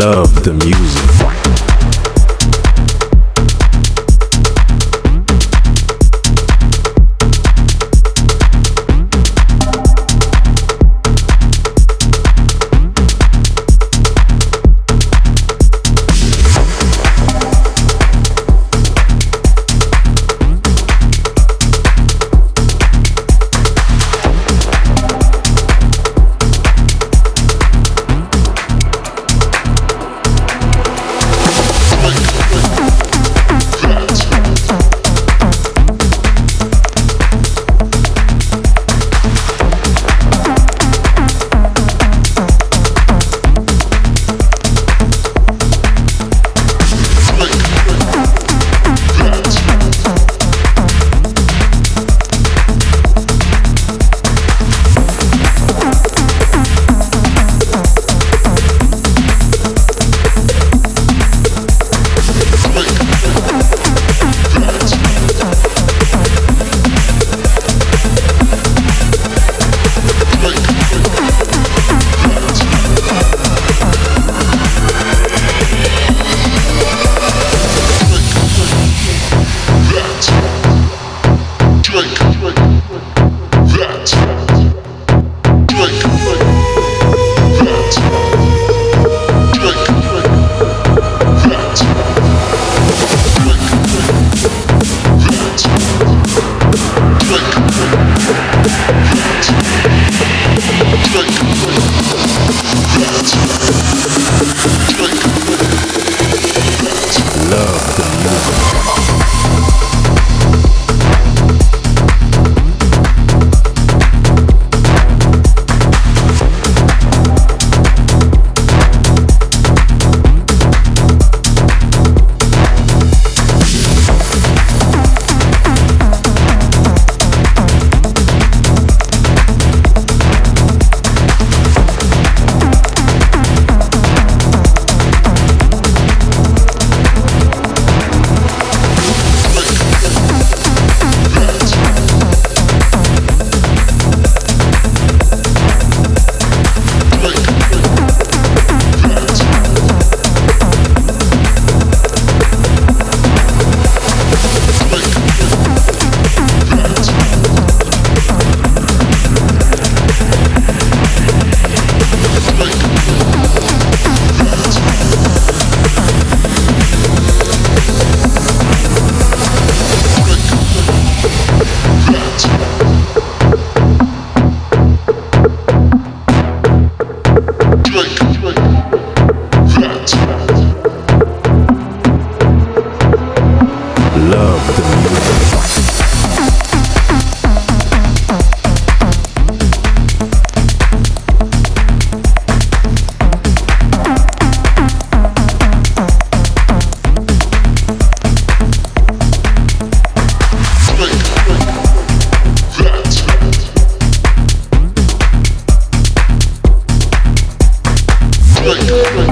love the music. Good.